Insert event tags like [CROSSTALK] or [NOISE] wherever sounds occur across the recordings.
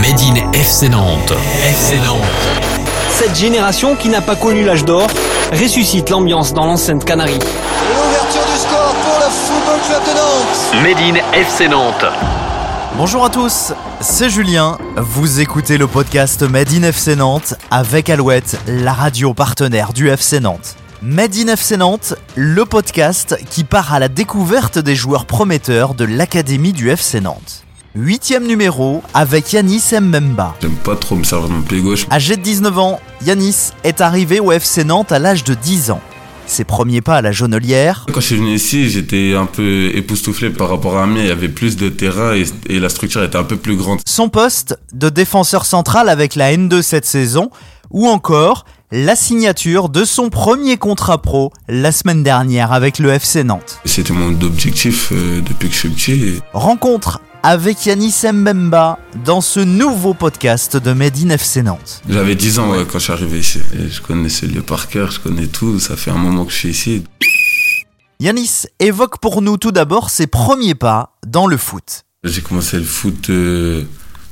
Made in FC Nantes. FC Nantes. Cette génération qui n'a pas connu l'âge d'or ressuscite l'ambiance dans l'enceinte Canarie. L'ouverture du score pour le Football Club de Nantes. Made in FC Nantes. Bonjour à tous, c'est Julien. Vous écoutez le podcast Made in FC Nantes avec Alouette, la radio partenaire du FC Nantes. Made in FC Nantes, le podcast qui part à la découverte des joueurs prometteurs de l'académie du FC Nantes. Huitième numéro avec Yanis Mbemba. J'aime pas trop me servir de mon pied gauche. Âgé de 19 ans, Yanis est arrivé au FC Nantes à l'âge de 10 ans. Ses premiers pas à la jaunelière, Quand je suis venu ici, j'étais un peu époustouflé par rapport à Amiens. Il y avait plus de terrain et, et la structure était un peu plus grande. son poste de défenseur central avec la N2 cette saison, ou encore la signature de son premier contrat pro la semaine dernière avec le FC Nantes. C'était mon objectif euh, depuis que je suis petit. Et Rencontre avec Yanis Mbemba dans ce nouveau podcast de Made in FC Nantes. J'avais 10 ans ouais, quand je suis arrivé ici. Et je connaissais le lieu par cœur, je connais tout. Ça fait un moment que je suis ici. Yanis évoque pour nous tout d'abord ses premiers pas dans le foot. J'ai commencé le foot euh,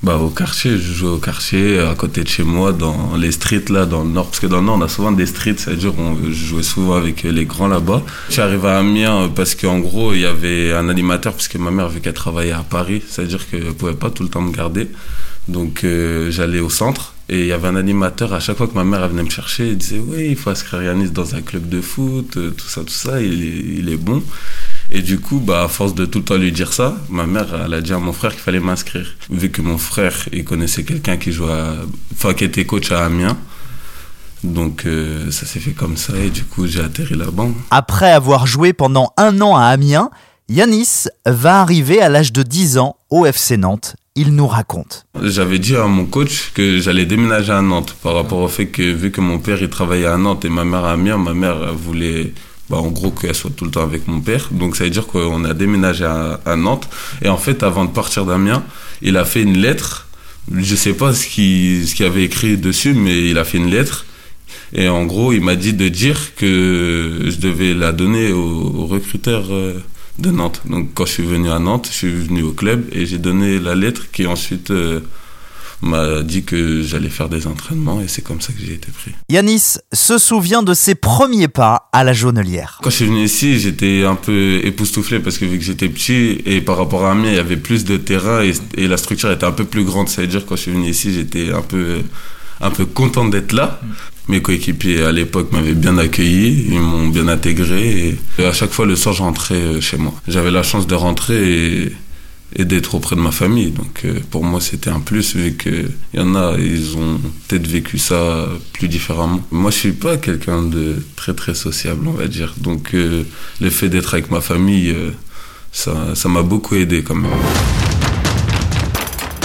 bah, au quartier. Je jouais au quartier, à côté de chez moi, dans les streets là, dans le nord. Parce que dans le nord, on a souvent des streets, c'est-à-dire je jouais souvent avec les grands là-bas. Je suis arrivé à Amiens euh, parce qu'en gros, il y avait un animateur, parce que ma mère, vu qu'elle travaillait à Paris, c'est-à-dire qu'elle pouvait pas tout le temps me garder. Donc euh, j'allais au centre et il y avait un animateur à chaque fois que ma mère elle venait me chercher, il disait oui il faut inscrire Yanis dans un club de foot, euh, tout ça tout ça, il il est bon. Et du coup bah à force de tout le temps lui dire ça, ma mère elle a dit à mon frère qu'il fallait m'inscrire. Vu que mon frère il connaissait quelqu'un qui jouait, à- enfin qui était coach à Amiens, donc euh, ça s'est fait comme ça et du coup j'ai atterri là-bas. Après avoir joué pendant un an à Amiens, Yanis va arriver à l'âge de 10 ans au FC Nantes. Il nous raconte. J'avais dit à mon coach que j'allais déménager à Nantes par rapport au fait que vu que mon père il travaillait à Nantes et ma mère à Amiens, ma mère voulait bah, en gros qu'elle soit tout le temps avec mon père. Donc ça veut dire qu'on a déménagé à, Nantes et en fait avant de partir d'Amiens, il a fait une lettre. Je sais pas ce qu'il ce qu'il avait écrit dessus mais il a fait une lettre et en gros il m'a dit de dire que je devais la donner au, au recruteur euh, de Nantes. Donc quand je suis venu à Nantes, je suis venu au club et j'ai donné la lettre qui ensuite euh, m'a dit que j'allais faire des entraînements et c'est comme ça que j'ai été pris. Yanis se souvient de ses premiers pas à la jaunelière. Quand je suis venu ici, j'étais un peu époustouflé parce que vu que j'étais petit et par rapport à Amiens, il y avait plus de terrain et, et la structure était un peu plus grande. Ça veut dire que quand je suis venu ici, j'étais un peu, un peu content d'être là. Mes coéquipiers à l'époque m'avaient bien accueilli, ils m'ont bien intégré et à chaque fois le soir je rentrais euh, chez moi. J'avais la chance de rentrer et, et d'être auprès de ma famille. Donc euh, pour moi c'était un plus vu qu'il y en a, ils ont peut-être vécu ça plus différemment. Moi je suis pas quelqu'un de très très sociable on va dire. Donc euh, le fait d'être avec ma famille, euh, ça ça m'a beaucoup aidé quand même.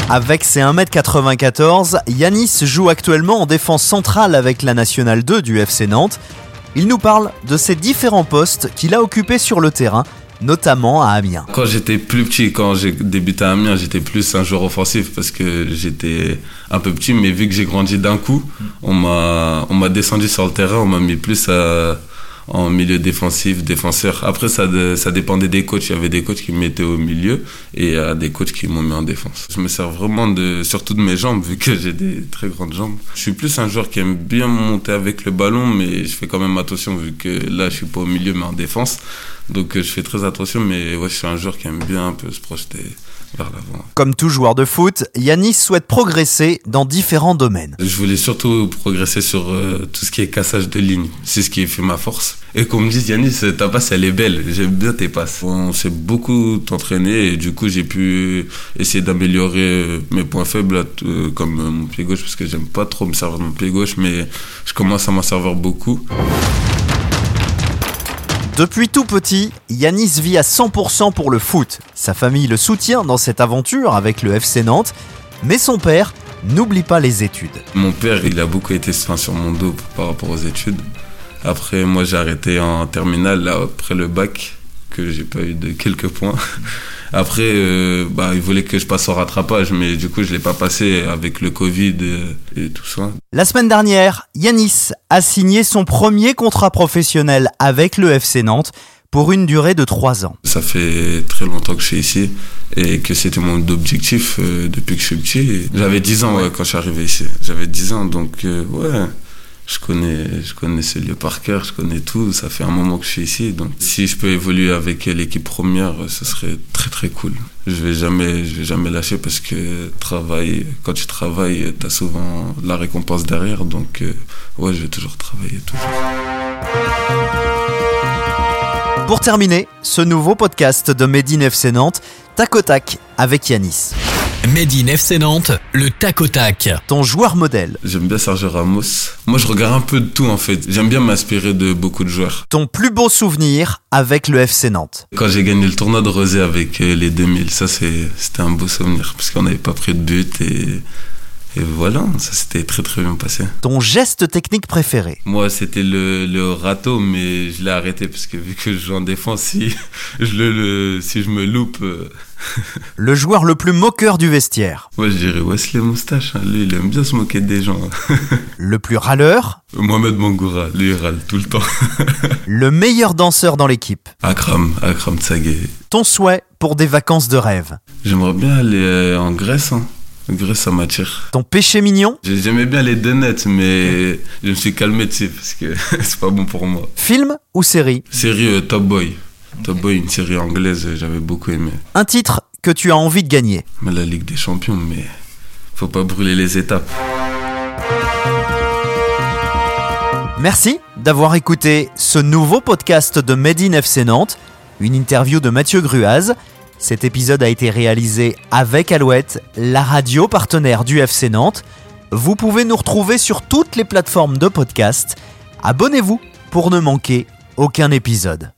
Avec ses 1m94, Yanis joue actuellement en défense centrale avec la Nationale 2 du FC Nantes. Il nous parle de ses différents postes qu'il a occupés sur le terrain, notamment à Amiens. Quand j'étais plus petit, quand j'ai débuté à Amiens, j'étais plus un joueur offensif parce que j'étais un peu petit, mais vu que j'ai grandi d'un coup, on m'a descendu sur le terrain, on m'a mis plus à- en milieu défensif, défenseur. Après, ça, ça dépendait des coachs. Il y avait des coachs qui me mettaient au milieu et il y a des coachs qui m'ont mis en défense. Je me sers vraiment de, surtout de mes jambes, vu que [LAUGHS] j'ai des très grandes jambes. Je suis plus un joueur qui aime bien monter avec le ballon, mais je fais quand même attention, vu que là, je suis pas au milieu, mais en défense. Donc, euh, je fais très attention, mais ouais, je suis un joueur qui aime bien un peu se projeter vers l'avant. Comme tout joueur de foot, Yanis souhaite progresser dans différents domaines. Je voulais surtout progresser sur euh, tout ce qui est cassage de ligne. C'est ce qui fait ma force. Et qu'on me dise, Yanis, ta passe, elle est belle. J'aime bien tes passes. On s'est beaucoup entraîné et du coup, j'ai pu essayer d'améliorer euh, mes points faibles, euh, comme mon pied gauche, parce que j'aime pas trop me servir de mon pied gauche, mais je commence à m'en servir beaucoup. Depuis tout petit, Yanis vit à 100% pour le foot. Sa famille le soutient dans cette aventure avec le FC Nantes, mais son père n'oublie pas les études. Mon père, il a beaucoup été enfin, sur mon dos par rapport aux études. Après, moi, j'ai arrêté en terminale, là, après le bac, que j'ai pas eu de quelques points. [LAUGHS] Après, euh, bah, il voulait que je passe au rattrapage, mais du coup, je l'ai pas passé avec le Covid et, et tout ça. La semaine dernière, Yanis a signé son premier contrat professionnel avec le FC Nantes pour une durée de 3 ans. Ça fait très longtemps que je suis ici et que c'était mon objectif euh, depuis que je suis petit. J'avais 10 ans ouais, quand je suis arrivé ici. J'avais 10 ans, donc euh, ouais, je connais, je connais ce lieu par cœur, je connais tout. Ça fait un moment que je suis ici, donc si je peux évoluer avec l'équipe première, ce serait très très cool. Je vais jamais, je vais jamais lâcher parce que travail, quand tu travailles, tu as souvent la récompense derrière, donc euh, ouais, je vais toujours travailler toujours. Pour terminer, ce nouveau podcast de Made in FC Nantes, tac au tac avec Yanis. Made in FC Nantes, le tac au tac. Ton joueur modèle. J'aime bien Sergio Ramos. Moi, je regarde un peu de tout en fait. J'aime bien m'inspirer de beaucoup de joueurs. Ton plus beau souvenir avec le FC Nantes. Quand j'ai gagné le tournoi de Rosé avec euh, les 2000, ça c'était un beau souvenir parce qu'on n'avait pas pris de but et et voilà, ça s'était très très bien passé. Ton geste technique préféré Moi, c'était le, le râteau, mais je l'ai arrêté parce que vu que je joue en défense, si [LAUGHS] je, le, si je me loupe. Euh, [LAUGHS] le joueur le plus moqueur du vestiaire Moi, je dirais Wesley Moustache. Hein. Lui, il aime bien se moquer des gens. [LAUGHS] le plus râleur Mohamed Mangoura. Lui, il râle tout le temps. le meilleur danseur dans l'équipe Akram, Akram Tsagé. Ton souhait pour des vacances de rêve J'aimerais bien aller euh, en Grèce. Hein. Grèce, ça m'attire. Ton péché mignon J'aimais bien les deux nets, mais je me suis calmé dessus parce que [LAUGHS] c'est pas bon pour moi. Film ou série Série euh, Top Boy. Top Boy, une série anglaise, j'avais beaucoup aimé. Un titre que tu as envie de gagner La Ligue des Champions, mais faut pas brûler les étapes. Merci d'avoir écouté ce nouveau podcast de Made in FC Nantes, une interview de Mathieu Gruaz. Cet épisode a été réalisé avec Alouette, la radio partenaire du FC Nantes. Vous pouvez nous retrouver sur toutes les plateformes de podcast. Abonnez-vous pour ne manquer aucun épisode.